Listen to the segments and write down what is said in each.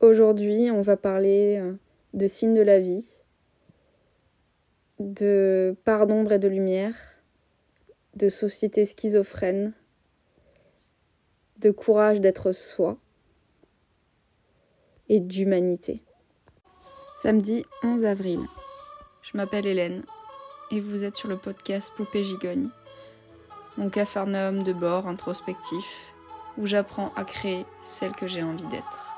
Aujourd'hui, on va parler euh, de signes de la vie, de part d'ombre et de lumière, de société schizophrène, de courage d'être soi et d'humanité. Samedi 11 avril. Je m'appelle Hélène et vous êtes sur le podcast Poupée Gigogne, mon capharnaüm de bord introspectif où j'apprends à créer celle que j'ai envie d'être.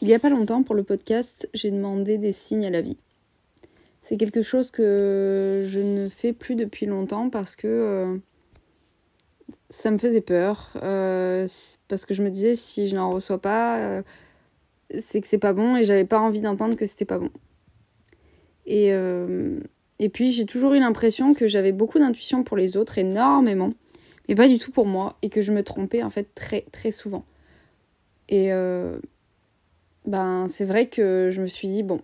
Il n'y a pas longtemps, pour le podcast, j'ai demandé des signes à la vie. C'est quelque chose que je ne fais plus depuis longtemps parce que euh, ça me faisait peur. Euh, parce que je me disais, si je n'en reçois pas, euh, c'est que c'est pas bon et j'avais pas envie d'entendre que c'était pas bon. Et, puis, j'ai toujours eu l'impression que j'avais beaucoup d'intuition pour les autres, énormément, mais pas du tout pour moi, et que je me trompais en fait très, très souvent. Et ben c'est vrai que je me suis dit, bon,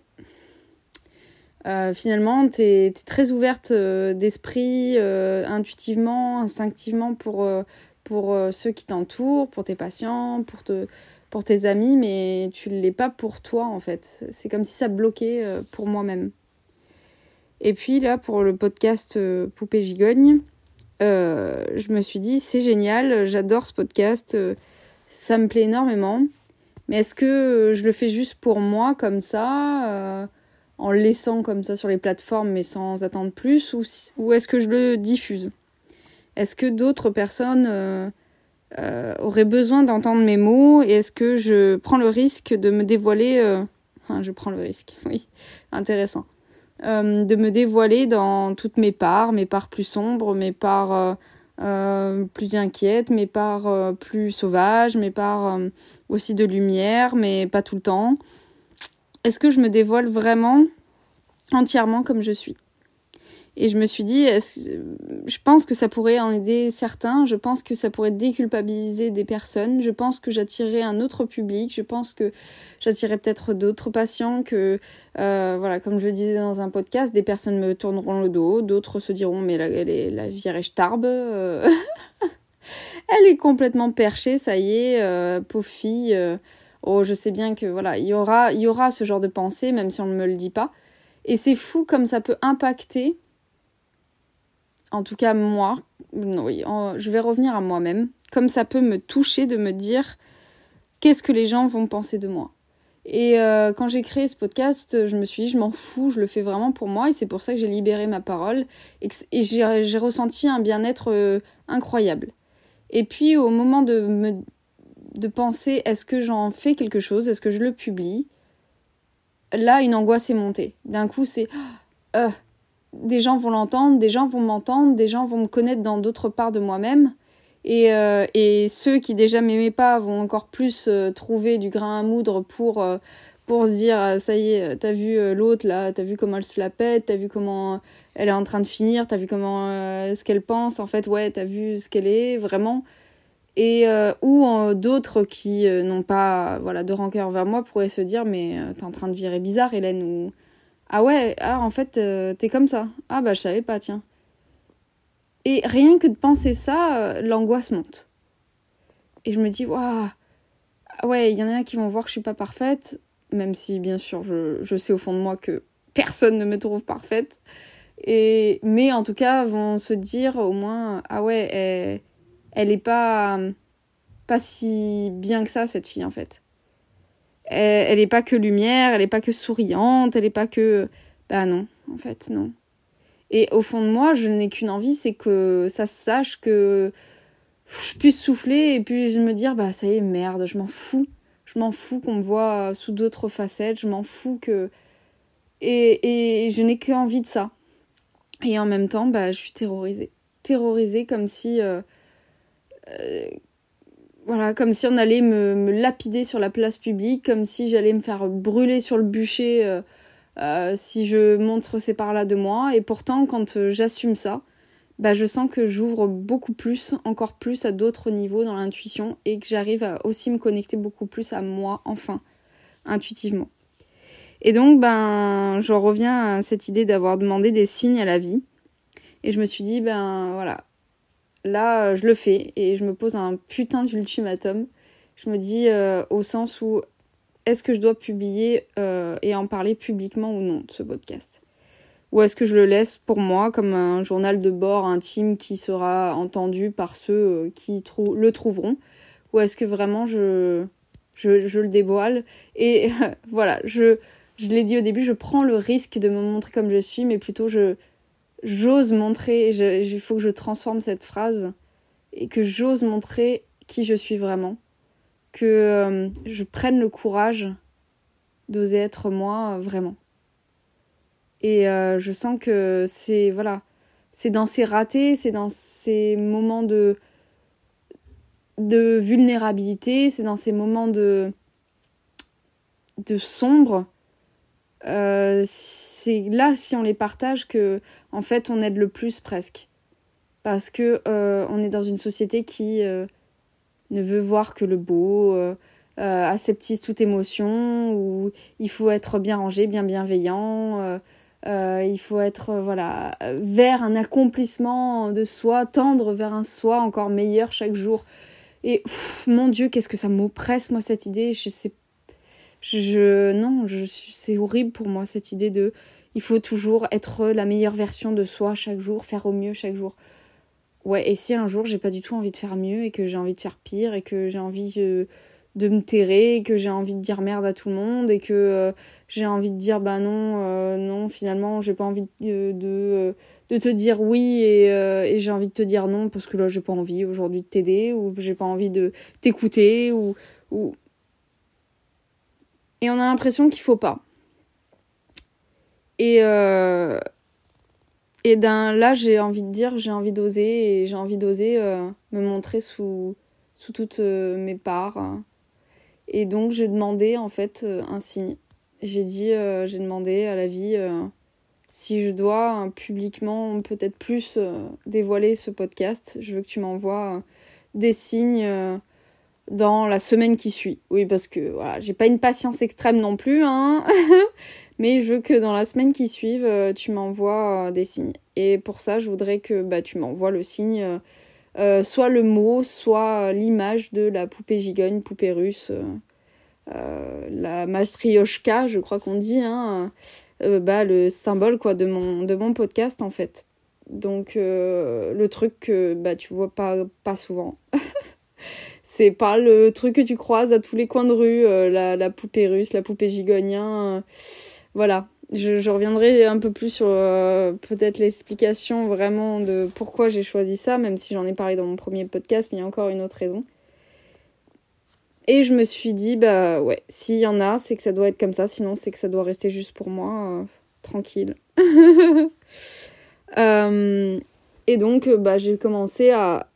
euh, finalement, tu es, très ouverte euh, d'esprit, euh, intuitivement, instinctivement pour, ceux qui t'entourent, pour tes patients, pour, pour tes amis, mais tu ne l'es pas pour toi en fait. C'est comme si ça bloquait pour moi-même. Et puis là, pour le podcast Poupée Gigogne, je me suis dit, c'est génial, j'adore ce podcast, ça me plaît énormément. Mais est-ce que euh, je le fais juste pour moi comme ça, euh, en le laissant comme ça sur les plateformes mais sans attendre plus, ou, est-ce que je le diffuse? Est-ce que d'autres personnes euh, auraient besoin d'entendre mes mots? Et est-ce que je prends le risque de me dévoiler je prends le risque, oui, intéressant. de me dévoiler dans toutes mes parts, mes parts plus sombres, mes parts plus inquiète, mes parts plus sauvages, mes parts aussi de lumière, mais pas tout le temps. Est-ce que je me dévoile vraiment entièrement comme je suis? Et je me suis dit, je pense que ça pourrait en aider certains, je pense que ça pourrait déculpabiliser des personnes, je pense que j'attirerais un autre public, je pense que j'attirerais peut-être d'autres patients, que, euh, voilà, comme je le disais dans un podcast, des personnes me tourneront le dos, d'autres se diront, mais la, est, la est tarbe. Euh. elle est complètement perchée, ça y est, euh, pauvre fille. oh, je sais bien que, voilà, il y aura, y aura ce genre de pensée, même si on ne me le dit pas. Et c'est fou comme ça peut impacter en tout cas moi, oui, je vais revenir à moi-même, comme ça peut me toucher de me dire qu'est-ce que les gens vont penser de moi. Et euh, quand j'ai créé ce podcast, je me suis dit, je m'en fous, je le fais vraiment pour moi, et c'est pour ça que j'ai libéré ma parole, et, j'ai ressenti un bien-être euh, incroyable. Et puis au moment de, me, de penser, est-ce que j'en fais quelque chose, est-ce que je le publie, là, une angoisse est montée. D'un coup, c'est... Euh, des gens vont l'entendre, des gens vont m'entendre, des gens vont me connaître dans d'autres parts de moi-même. Et, euh, et, ceux qui déjà m'aimaient pas vont encore plus euh, trouver du grain à moudre pour, euh, pour se dire ça y est, t'as vu l'autre là, t'as vu comment elle se la pète, t'as vu comment elle est en train de finir, t'as vu comment ce qu'elle pense, en fait, ouais, t'as vu ce qu'elle est vraiment. Et ou d'autres qui n'ont pas voilà de rancœur vers moi pourraient se dire mais t'es en train de virer bizarre Hélène ou ah ouais, ah en fait, euh, t'es comme ça. Ah bah je savais pas, tiens. Et rien que de penser ça, euh, l'angoisse monte. Et je me dis, waouh, ah ouais, il y en a qui vont voir que je suis pas parfaite, même si bien sûr je, je, sais au fond de moi que personne ne me trouve parfaite. Et, mais en tout cas, vont se dire au moins, ah ouais, elle, elle est pas, pas si bien que ça, cette fille en fait elle n'est pas que lumière, elle n'est pas que souriante, elle n'est pas que... Bah non, en fait, non. Et au fond de moi, je n'ai qu'une envie, c'est que ça se sache que je puisse souffler et puis je me dire, bah ça y est, merde, je m'en fous. Je m'en fous qu'on me voit sous d'autres facettes, je m'en fous que... Et, et je n'ai qu'envie de ça. Et en même temps, bah je suis terrorisée. Terrorisée comme si... Euh, euh, voilà, comme si on allait me, lapider sur la place publique, comme si j'allais me faire brûler sur le bûcher euh, si je montre ces parts-là de moi. Et pourtant, quand j'assume ça, bah, je sens que j'ouvre beaucoup plus, encore plus à d'autres niveaux dans l'intuition et que j'arrive à aussi me connecter beaucoup plus à moi, enfin, intuitivement. Et donc, ben, je reviens à cette idée d'avoir demandé des signes à la vie. Et je me suis dit, ben voilà, là, je le fais et je me pose un putain d'ultimatum. Je me dis, euh, au sens où, est-ce que je dois publier euh, et en parler publiquement ou non de ce podcast? Ou est-ce que je le laisse pour moi comme un journal de bord intime qui sera entendu par ceux euh, qui le trouveront? Ou est-ce que vraiment je le dévoile? Et voilà, je, je l'ai dit au début, je prends le risque de me montrer comme je suis, mais plutôt je j'ose montrer, il faut que je transforme cette phrase et que j'ose montrer qui je suis vraiment, que euh, je prenne le courage d'oser être moi euh, vraiment. Et euh, je sens que c'est voilà, c'est dans ces ratés, c'est dans ces moments de de vulnérabilité, c'est dans ces moments de de sombre euh, c'est là si on les partage que en fait on aide le plus presque. Parce que euh, on est dans une société qui euh, ne veut voir que le beau aseptise toute émotion ou il faut être bien rangé bien bienveillant il faut être voilà vers un accomplissement de soi tendre vers un soi encore meilleur chaque jour. Et mon dieu qu'est-ce que ça m'oppresse moi cette idée. Je sais non, c'est horrible pour moi cette idée de il faut toujours être la meilleure version de soi chaque jour, faire au mieux chaque jour. Ouais, et si un jour j'ai pas du tout envie de faire mieux et que j'ai envie de faire pire et que j'ai envie de, de me terrer, et que j'ai envie de dire merde à tout le monde et que euh, j'ai envie de dire bah non, euh, non, finalement j'ai pas envie de, de, te dire oui et, euh, et j'ai envie de te dire non parce que là j'ai pas envie aujourd'hui de t'aider ou j'ai pas envie de t'écouter ou, ou et on a l'impression qu'il faut pas. Et, euh, et là, j'ai envie de dire, j'ai envie d'oser et j'ai envie d'oser euh, me montrer sous, sous toutes euh, mes parts. Et donc, j'ai demandé en fait un signe. J'ai dit, j'ai demandé à la vie si je dois publiquement peut-être plus dévoiler ce podcast. Je veux que tu m'envoies des signes dans la semaine qui suit. Oui, parce que voilà, j'ai pas une patience extrême non plus, hein. Mais je veux que dans la semaine qui suive, euh, tu m'envoies euh, des signes. Et pour ça, je voudrais que bah, tu m'envoies le signe, euh, soit le mot, soit l'image de la poupée gigogne, poupée russe, la mastrioshka, je crois qu'on dit, hein, bah, le symbole quoi de mon, de mon podcast en fait. Donc le truc que bah, tu vois pas, pas souvent. c'est pas le truc que tu croises à tous les coins de rue, euh, la, poupée russe, la poupée gigonien. Euh, voilà. Je, reviendrai un peu plus sur euh, peut-être l'explication vraiment de pourquoi j'ai choisi ça, même si j'en ai parlé dans mon premier podcast, mais il y a encore une autre raison. Et je me suis dit, bah ouais, s'il y en a, c'est que ça doit être comme ça, sinon c'est que ça doit rester juste pour moi, tranquille. et donc, bah, j'ai commencé à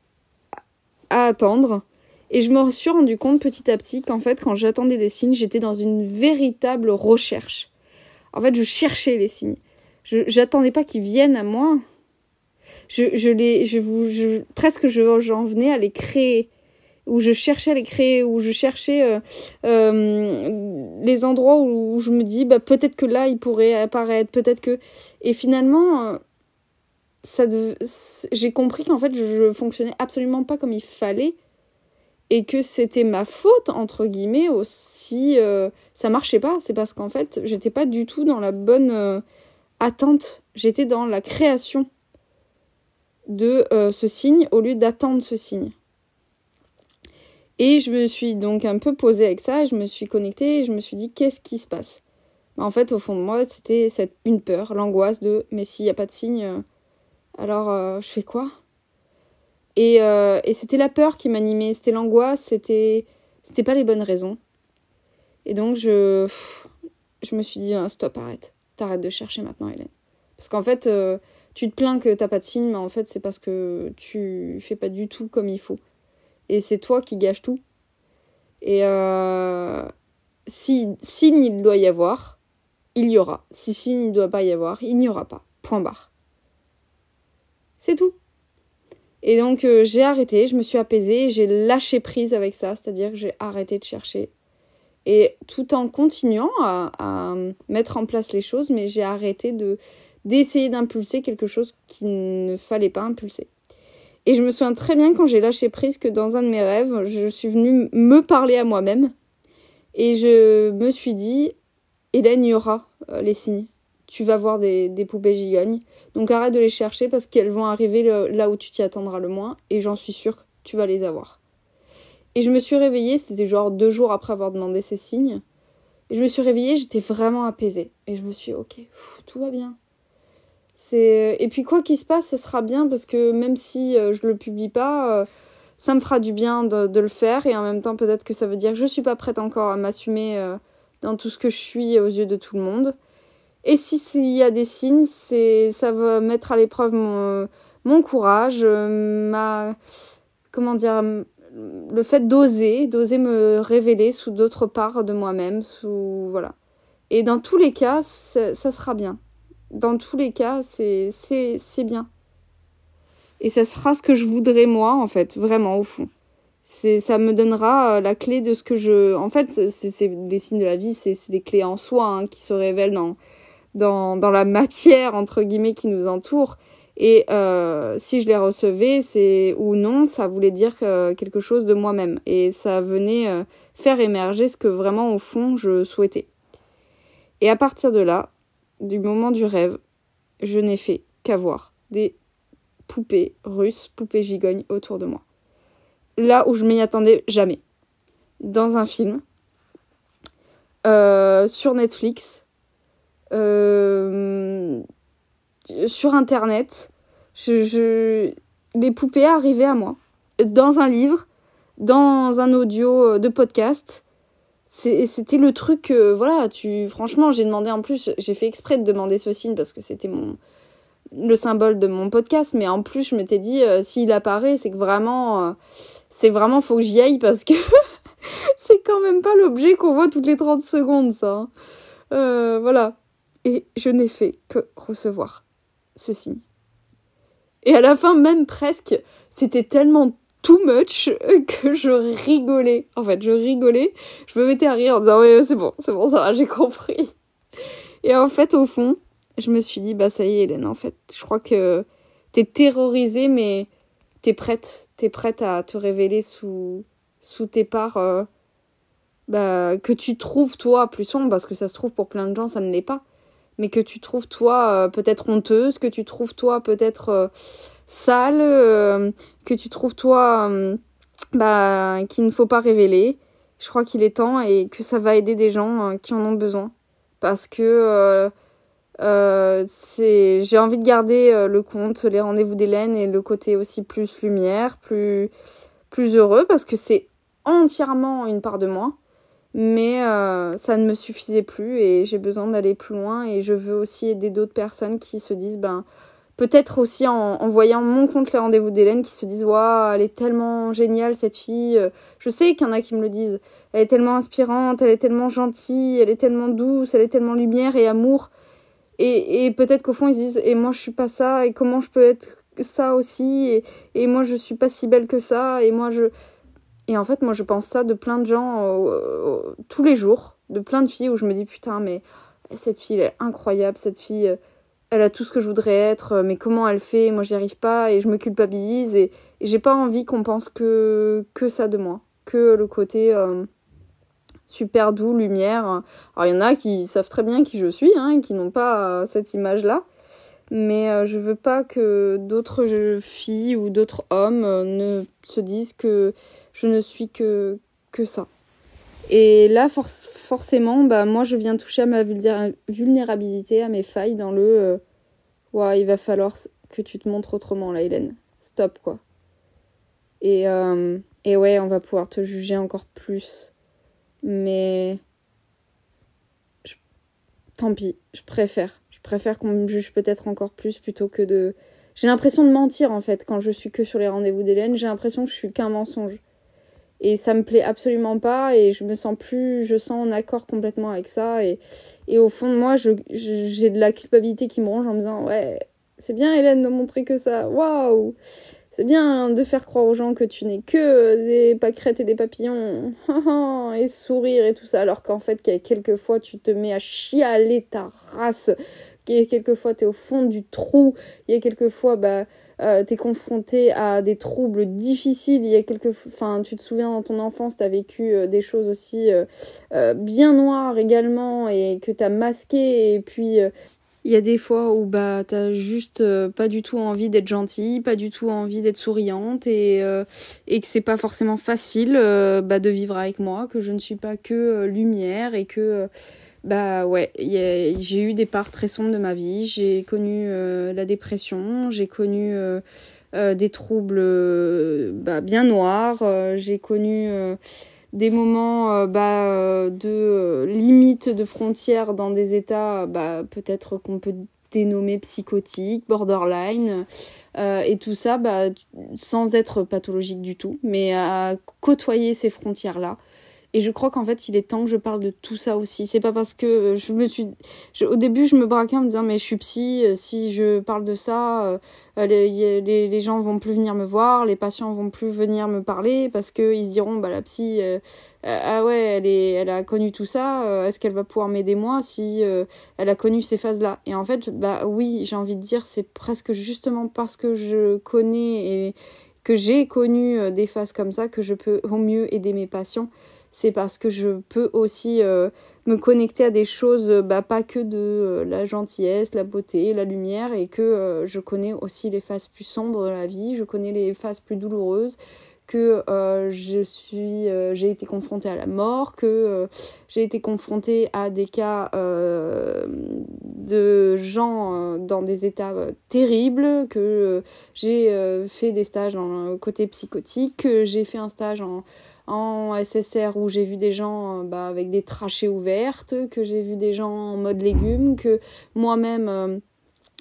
attendre et je me suis rendu compte petit à petit qu'en fait, quand j'attendais des signes, j'étais dans une véritable recherche. En fait, je cherchais les signes. Je j'attendais pas qu'ils viennent à moi. Je, les, je vous, je, presque j'en venais à les créer, où je cherchais à les créer, où je cherchais euh, euh, les endroits où, je me dis, bah peut-être que là il pourrait apparaître, peut-être que, et finalement, euh, ça, j'ai compris qu'en fait je fonctionnais absolument pas comme il fallait et que c'était ma faute entre guillemets aussi euh, ça marchait pas. C'est parce qu'en fait j'étais pas du tout dans la bonne euh, attente. J'étais dans la création de euh, ce signe au lieu d'attendre ce signe. Et je me suis donc un peu posée avec ça je me suis connectée et je me suis dit qu'est-ce qui se passe? Bah, en fait au fond de moi c'était une peur l'angoisse de mais s'il n'y a pas de signe alors je fais quoi? Euh, et, c'était la peur qui m'animait, c'était l'angoisse, c'était c'était pas les bonnes raisons. Et donc je je me suis dit ah, stop, arrête. T'arrêtes de chercher maintenant, Hélène. Parce qu'en fait, euh, tu te plains que t'as pas de signe, mais en fait, c'est parce que tu fais pas du tout comme il faut. Et c'est toi qui gâches tout. Et euh, si signe il doit y avoir, il y aura. Si signe il doit pas y avoir, il n'y aura pas. Point barre. C'est tout. Et donc euh, j'ai arrêté, je me suis apaisée, j'ai lâché prise avec ça, c'est-à-dire que j'ai arrêté de chercher. Et tout en continuant à, mettre en place les choses, mais j'ai arrêté de d'essayer d'impulser quelque chose qu'il ne fallait pas impulser. Et je me souviens très bien quand j'ai lâché prise que dans un de mes rêves, je suis venue me parler à moi-même. Et je me suis dit, Hélène, il y aura euh, les signes. Tu vas voir des, des, poupées gigognes. Donc arrête de les chercher parce qu'elles vont arriver là où tu t'y attendras le moins. Et j'en suis sûre, tu vas les avoir. Et je me suis réveillée, c'était genre deux jours après avoir demandé ces signes. Et je me suis réveillée, j'étais vraiment apaisée. Et je me suis dit, ok, tout va bien. C'est... Et puis quoi qu'il se passe, ça sera bien parce que même si euh, je le publie pas, euh, ça me fera du bien de, le faire. Et en même temps, peut-être que ça veut dire que je suis pas prête encore à m'assumer euh, dans tout ce que je suis aux yeux de tout le monde. Et si s'il y a des signes, c'est ça va mettre à l'épreuve mon, courage, ma comment dire le fait d'oser, d'oser me révéler sous d'autres parts de moi-même, sous voilà. Et dans tous les cas, ça sera bien. Dans tous les cas, c'est c'est bien. Et ça sera ce que je voudrais moi en fait, vraiment au fond. Ça me donnera euh, la clé de ce que je en fait, c'est des signes de la vie, c'est des clés en soi hein, qui se révèlent dans dans dans la matière entre guillemets qui nous entoure et euh, si je les recevais, c'est ou non, ça voulait dire euh, quelque chose de moi-même. Et ça venait euh, faire émerger ce que vraiment au fond je souhaitais. Et à partir de là, du moment du rêve, je n'ai fait qu'avoir des poupées russes, poupées gigognes autour de moi. Là où je m'y attendais jamais. Dans un film, sur Netflix, sur Internet, je, les poupées arrivaient à moi. Dans un livre, dans un audio euh, de podcast. C'était le truc, voilà, tu, franchement, j'ai demandé en plus, j'ai fait exprès de demander ce signe parce que c'était mon, le symbole de mon podcast, mais en plus, je m'étais dit, euh, s'il apparaît, c'est que vraiment, euh, c'est vraiment, faut que j'y aille parce que c'est quand même pas l'objet qu'on voit toutes les 30 secondes, ça. Hein. voilà. Et je n'ai fait que recevoir ce signe. Et à la fin, même presque, c'était tellement too much que je rigolais. En fait, je rigolais. Je me mettais à rire en disant, ouais, c'est bon, c'est bon, ça va, j'ai compris. Et en fait, au fond, je me suis dit, bah ça y est, Hélène, en fait, je crois que t'es terrorisée, mais t'es prête. T'es prête à te révéler sous, sous tes parts euh, bah, que tu trouves, toi, plus sombre, parce que ça se trouve pour plein de gens, ça ne l'est pas mais que tu trouves toi euh, peut-être honteuse, que tu trouves toi peut-être euh, sale, euh, que tu trouves toi bah, qu'il ne faut pas révéler. Je crois qu'il est temps et que ça va aider des gens qui en ont besoin. Parce que c'est j'ai envie de garder le compte, les rendez-vous d'Hélène et le côté aussi plus lumière, plus, plus heureux, parce que c'est entièrement une part de moi. Mais euh, ça ne me suffisait plus et j'ai besoin d'aller plus loin et je veux aussi aider d'autres personnes qui se disent, ben, peut-être aussi en, voyant mon compte Les Rendez-vous d'Hélène, qui se disent, waouh, elle est tellement géniale cette fille. Je sais qu'il y en a qui me le disent. Elle est tellement inspirante, elle est tellement gentille, elle est tellement douce, elle est tellement lumière et amour. Et, peut-être qu'au fond, ils se disent, et moi je suis pas ça, et comment je peux être ça aussi, et, et moi je suis pas si belle que ça, et moi je et en fait, moi, je pense ça de plein de gens euh, euh, tous les jours, de plein de filles où je me dis putain, mais cette fille, elle est incroyable, cette fille, euh, elle a tout ce que je voudrais être, mais comment elle fait? Moi, j'y arrive pas et je me culpabilise et, j'ai pas envie qu'on pense que, que ça de moi, que le côté super doux, lumière. Alors, il y en a qui savent très bien qui je suis, hein, qui n'ont pas cette image-là. Mais je veux pas que d'autres filles ou d'autres hommes ne se disent que je ne suis que, ça. Et là, forcément, bah, moi, je viens toucher à ma vulnérabilité, à mes failles dans le euh, il va falloir que tu te montres autrement, là, Hélène. Stop, quoi. Et, euh, et ouais, on va pouvoir te juger encore plus. Mais. Tant pis, je préfère. Je préfère qu'on me juge peut-être encore plus plutôt que de. J'ai l'impression de mentir en fait quand je suis que sur les rendez-vous d'Hélène. J'ai l'impression que je suis qu'un mensonge. Et ça me plaît absolument pas et je me sens plus, je sens en accord complètement avec ça. Et, au fond de moi, j'ai je, de la culpabilité qui me ronge en me disant Ouais, c'est bien Hélène de montrer que ça. Waouh c'est bien de faire croire aux gens que tu n'es que des pâquerettes et des papillons et sourire et tout ça, alors qu'en fait, quelquefois, tu te mets à chialer ta race. Quelquefois, tu es au fond du trou. Il y a quelquefois, bah, euh, tu es confronté à des troubles difficiles. Il y a quelques... Enfin, tu te souviens, dans ton enfance, tu as vécu euh, des choses aussi euh, bien noires également et que tu as masqué. Et puis, il y a des fois où bah t'as juste pas du tout envie d'être gentille, pas du tout envie d'être souriante et, et que c'est pas forcément facile bah, de vivre avec moi, que je ne suis pas que lumière et que bah ouais, j'ai eu des parts très sombres de ma vie, j'ai connu la dépression, j'ai connu des troubles bah, bien noirs, j'ai connu des moments euh, bah, euh, de euh, limite de frontières dans des états bah, peut-être qu'on peut dénommer psychotiques, borderline, et tout ça bah, sans être pathologique du tout, mais à côtoyer ces frontières-là. Et je crois qu'en fait, il est temps que je parle de tout ça aussi. C'est pas parce que je me suis. au début, je me braquais en me disant, mais je suis psy, si je parle de ça, les, les, les, gens vont plus venir me voir, les patients vont plus venir me parler parce qu'ils se diront, bah la psy, euh, ah ouais, elle, est, elle a connu tout ça, euh, est-ce qu'elle va pouvoir m'aider moi si euh, elle a connu ces phases-là? Et en fait, bah oui, j'ai envie de dire, c'est presque justement parce que je connais et que j'ai connu des phases comme ça que je peux au mieux aider mes patients c'est parce que je peux aussi euh, me connecter à des choses, euh, bah, pas que de euh, la gentillesse, la beauté, la lumière, et que je connais aussi les phases plus sombres de la vie, je connais les phases plus douloureuses, que j'ai été confrontée à la mort, que j'ai été confrontée à des cas de gens dans des états terribles, que j'ai fait des stages dans côté psychotique, que j'ai fait un stage en en SSR où j'ai vu des gens euh, bah, avec des trachées ouvertes, que j'ai vu des gens en mode légumes, que moi-même, euh,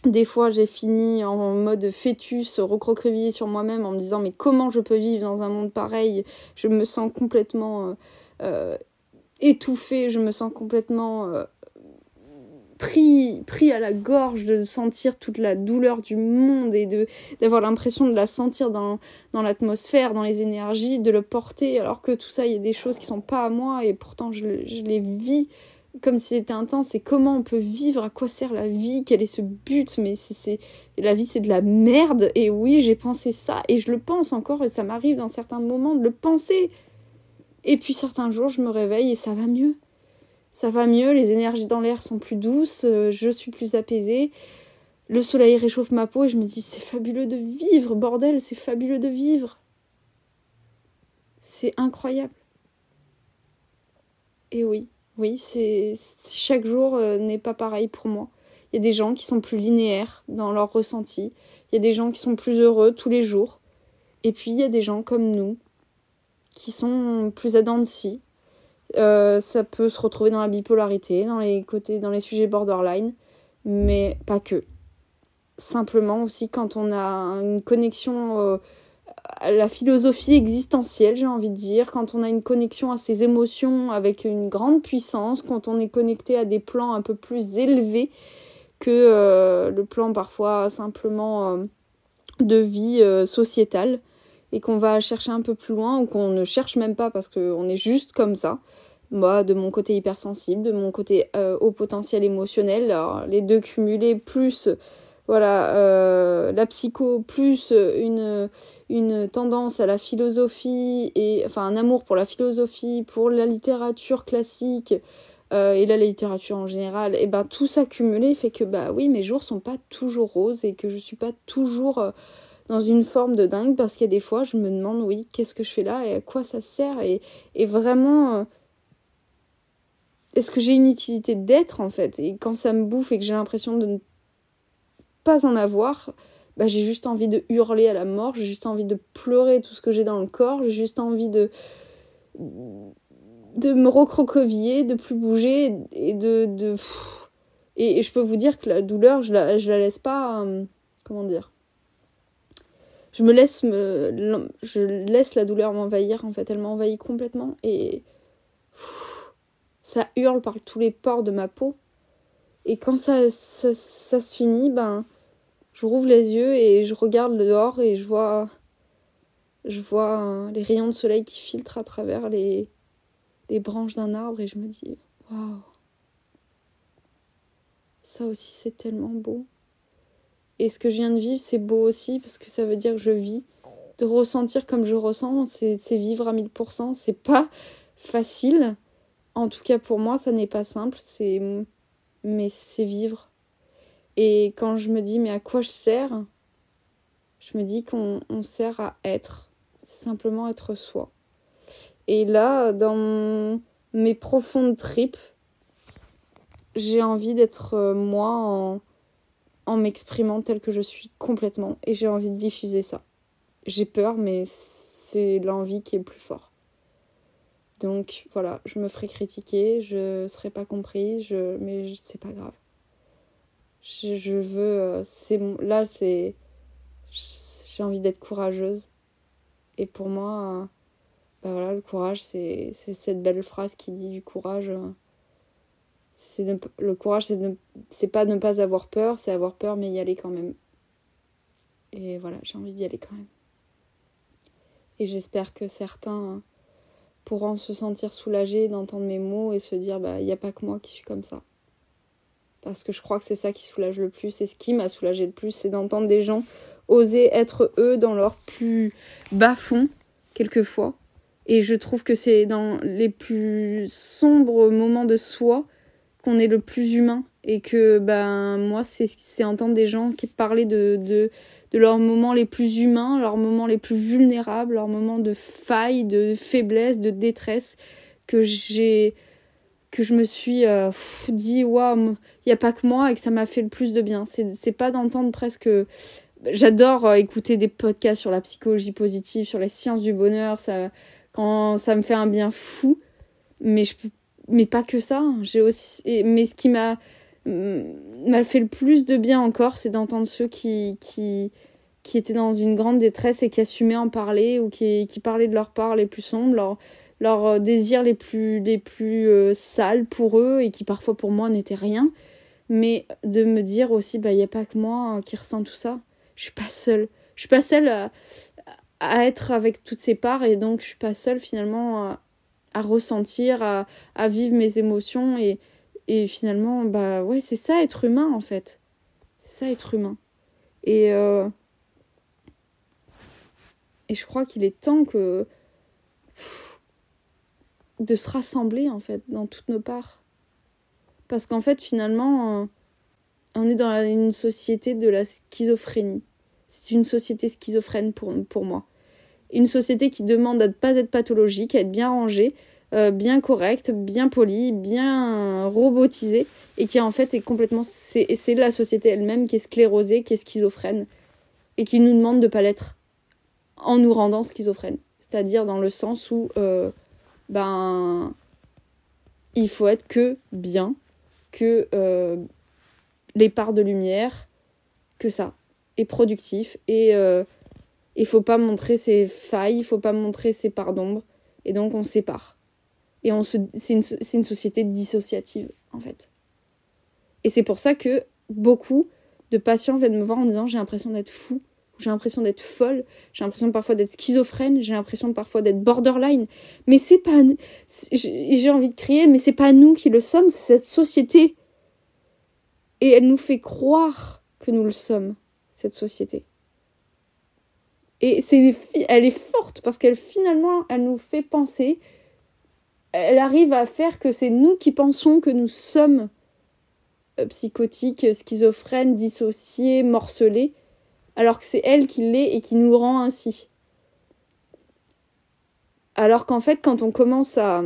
des fois, j'ai fini en mode fœtus, recroquevillé sur moi-même en me disant mais comment je peux vivre dans un monde pareil? Je me sens complètement euh, étouffée, je me sens complètement pris, pris à la gorge de sentir toute la douleur du monde et de d'avoir l'impression de la sentir dans, dans l'atmosphère, dans les énergies, de le porter, alors que tout ça, il y a des choses qui sont pas à moi et pourtant je, je les vis comme si c'était intense. Et comment on peut vivre, à quoi sert la vie, quel est ce but, mais c'est la vie c'est de la merde. Et oui j'ai pensé ça et je le pense encore et ça m'arrive dans certains moments de le penser. Et puis certains jours je me réveille et ça va mieux ça va mieux, les énergies dans l'air sont plus douces, euh, je suis plus apaisée. Le soleil réchauffe ma peau et je me dis c'est fabuleux de vivre, bordel, c'est fabuleux de vivre. C'est incroyable. Et oui, oui, c'est chaque jour euh, n'est pas pareil pour moi. Il y a des gens qui sont plus linéaires dans leur ressenti. Il y a des gens qui sont plus heureux tous les jours. Et puis il y a des gens comme nous qui sont plus à dents euh, ça peut se retrouver dans la bipolarité, dans les côtés, dans les sujets borderline, mais pas que. Simplement aussi quand on a une connexion euh, à la philosophie existentielle, j'ai envie de dire, quand on a une connexion à ses émotions avec une grande puissance, quand on est connecté à des plans un peu plus élevés que euh, le plan parfois simplement de vie sociétale et qu'on va chercher un peu plus loin ou qu'on ne cherche même pas parce qu'on est juste comme ça. Moi, de mon côté hypersensible, de mon côté euh, au potentiel émotionnel, les deux cumulés plus voilà euh, la psycho plus une, une tendance à la philosophie et enfin un amour pour la philosophie, pour la littérature classique euh, et la littérature en général, et ben tout ça cumulé fait que bah oui mes jours sont pas toujours roses et que je suis pas toujours dans une forme de dingue parce qu'il y a des fois je me demande oui qu'est-ce que je fais là et à quoi ça sert et, vraiment euh, est-ce que j'ai une utilité d'être en fait? Et quand ça me bouffe et que j'ai l'impression de ne pas en avoir bah, j'ai juste envie de hurler à la mort j'ai juste envie de pleurer tout ce que j'ai dans le corps j'ai juste envie de de me recroqueviller de plus bouger et de, de... Et, je peux vous dire que la douleur je la, la laisse pas euh, comment dire je laisse la douleur m'envahir en fait elle m'envahit complètement et ça hurle par tous les pores de ma peau et quand ça, ça, se finit ben je rouvre les yeux et je regarde dehors et je vois Je vois euh, les rayons de soleil qui filtrent à travers les, les branches d'un arbre et je me dis waouh. Ça aussi, c'est tellement beau. Et ce que je viens de vivre, c'est beau aussi parce que ça veut dire que je vis. De ressentir comme je ressens, c'est vivre à 1000%. C'est pas facile. En tout cas, pour moi, ça n'est pas simple. C'est mais c'est vivre. Et quand je me dis mais à quoi je sers, je me dis qu'on sert à être, c'est simplement être soi. Et là, dans mes profondes tripes, j'ai envie d'être euh, moi en, en m'exprimant tel que je suis complètement. Et j'ai envie de diffuser ça. J'ai peur, mais c'est l'envie qui est le plus fort. Donc voilà, je me ferai critiquer, je serai pas comprise, je... mais c'est pas grave. Je, je veux. Euh, c'est Là, c'est. J'ai envie d'être courageuse. Et pour moi, euh, bah voilà, le courage, c'est cette belle phrase qui dit du courage. C'est le courage, c'est c'est pas ne pas avoir peur, c'est avoir peur mais y aller quand même. Et voilà, j'ai envie d'y aller quand même. Et j'espère que certains pourront se sentir soulagés d'entendre mes mots et se dire bah il n'y a pas que moi qui suis comme ça. Parce que je crois que c'est ça qui soulage le plus et ce qui m'a soulagé le plus, c'est d'entendre des gens oser être eux dans leur plus bas fond quelquefois. Et je trouve que c'est dans les plus sombres moments de soi qu'on est le plus humain et que ben moi c'est entendre des gens qui parlaient de, de, de leurs moments les plus humains, leurs moments les plus vulnérables, leurs moments de faille, de faiblesse, de détresse que j'ai que je me suis euh, dit waouh, il y a pas que moi et que ça m'a fait le plus de bien. C'est pas d'entendre presque j'adore euh, écouter des podcasts sur la psychologie positive, sur les sciences du bonheur, ça quand ça me fait un bien fou, mais je peux mais pas que ça. J'ai aussi, mais ce qui m'a m'a fait le plus de bien encore, c'est d'entendre ceux qui, qui, qui étaient dans une grande détresse et qui assumaient en parler ou qui, qui parlaient de leurs parts les plus sombres, leurs leur euh, désirs les plus, les plus euh, sales pour eux et qui parfois pour moi n'étaient rien. Mais de me dire aussi, bah, il n'y a pas que moi euh, qui ressent tout ça. Je suis pas seule. Je suis pas seule à, à être avec toutes ces parts et donc je suis pas seule finalement à ressentir, à, à, vivre mes émotions et, et finalement, bah ouais, c'est ça être humain en fait. C'est ça être humain. Et, euh, et je crois qu'il est temps que de se rassembler en fait dans toutes nos parts. Parce qu'en fait, finalement, euh, on est dans une société de la schizophrénie. C'est une société schizophrène pour, pour moi une société qui demande à ne pas être pathologique, à être bien rangée, euh, bien correcte, bien polie, bien robotisée, et qui en fait est complètement... C'est la société elle-même qui est sclérosée, qui est schizophrène, et qui nous demande de ne pas l'être en nous rendant schizophrène. C'est-à-dire dans le sens où, euh, ben, il faut être que bien, que euh, les parts de lumière, que ça, et productif, et il faut pas montrer ses failles, il faut pas montrer ses parts d'ombre. Et donc on sépare. Et on se, c'est, une, c'est une société dissociative, en fait. Et c'est pour ça que beaucoup de patients viennent me voir en disant j'ai l'impression d'être fou, j'ai l'impression d'être folle, j'ai l'impression parfois d'être schizophrène, j'ai l'impression parfois d'être borderline. Mais c'est pas. J'ai envie de crier, mais c'est pas nous qui le sommes, c'est cette société. Et elle nous fait croire que nous le sommes, cette société. Et c'est, elle est forte parce qu'elle finalement, elle nous fait penser, elle arrive à faire que c'est nous qui pensons que nous sommes euh, psychotiques, schizophrènes, dissociés, morcelés, alors que c'est elle qui l'est et qui nous rend ainsi. Alors qu'en fait, quand on commence à,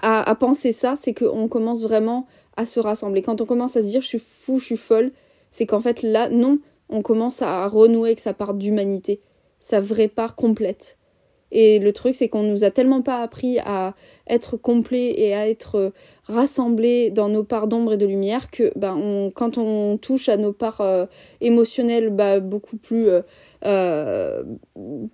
à, à penser ça, c'est qu'on commence vraiment à se rassembler. Quand on commence à se dire je suis fou, je suis folle, c'est qu'en fait là, non, on commence à renouer avec sa part d'humanité sa vraie part complète. Et le truc, c'est qu'on nous a tellement pas appris à être complet et à être rassemblés dans nos parts d'ombre et de lumière que ben, quand on touche à nos parts euh, émotionnelles bah, beaucoup plus, euh, euh,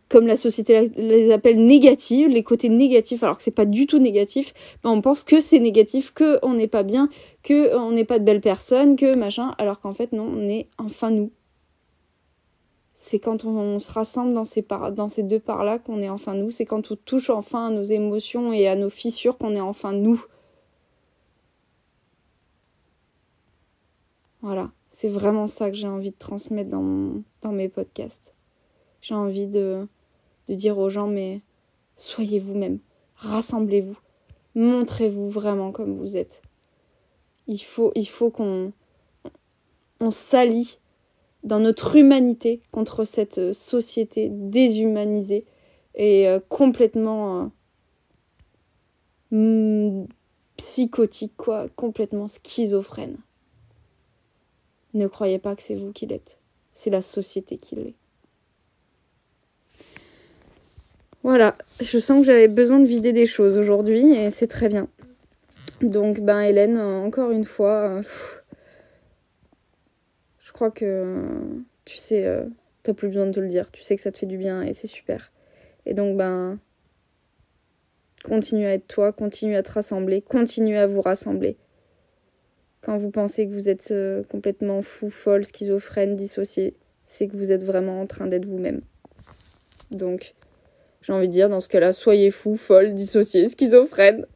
comme la société les appelle, négatives, les côtés négatifs, alors que c'est pas du tout négatif, ben, on pense que c'est négatif, que on n'est pas bien, que on n'est pas de belles personnes, que machin, alors qu'en fait non, on est enfin nous c'est quand on, se rassemble dans ces, deux parts-là qu'on est enfin nous. C'est quand on touche enfin à nos émotions et à nos fissures qu'on est enfin nous. Voilà, c'est vraiment ça que j'ai envie de transmettre dans, dans mes podcasts. J'ai envie de, de dire aux gens, mais soyez vous-même, rassemblez-vous, montrez-vous vraiment comme vous êtes. Il faut, il faut qu'on on s'allie dans notre humanité contre cette euh, société déshumanisée et euh, complètement euh, psychotique, quoi, complètement schizophrène. Ne croyez pas que c'est vous qui l'êtes, c'est la société qui l'est. Voilà, je sens que j'avais besoin de vider des choses aujourd'hui et c'est très bien. Donc, ben Hélène, encore une fois, crois que tu sais, euh, t'as plus besoin de te le dire. Tu sais que ça te fait du bien et c'est super. Et donc, ben, continue à être toi, continue à te rassembler, continue à vous rassembler. Quand vous pensez que vous êtes euh, complètement fou, folle, schizophrène, dissocié, c'est que vous êtes vraiment en train d'être vous-même. Donc, j'ai envie de dire, dans ce cas-là, soyez fou, folle, dissocié, schizophrène.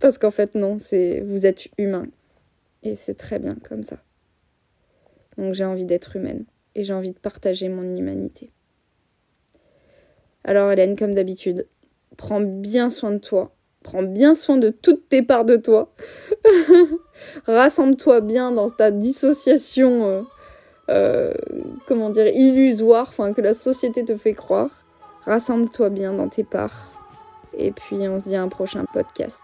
Parce qu'en fait, non, c'est vous êtes humain. Et c'est très bien comme ça. Donc j'ai envie d'être humaine et j'ai envie de partager mon humanité. Alors Hélène, comme d'habitude, prends bien soin de toi. Prends bien soin de toutes tes parts de toi. Rassemble-toi bien dans ta dissociation, euh, euh, comment dire, illusoire, enfin que la société te fait croire. Rassemble-toi bien dans tes parts. Et puis on se dit à un prochain podcast.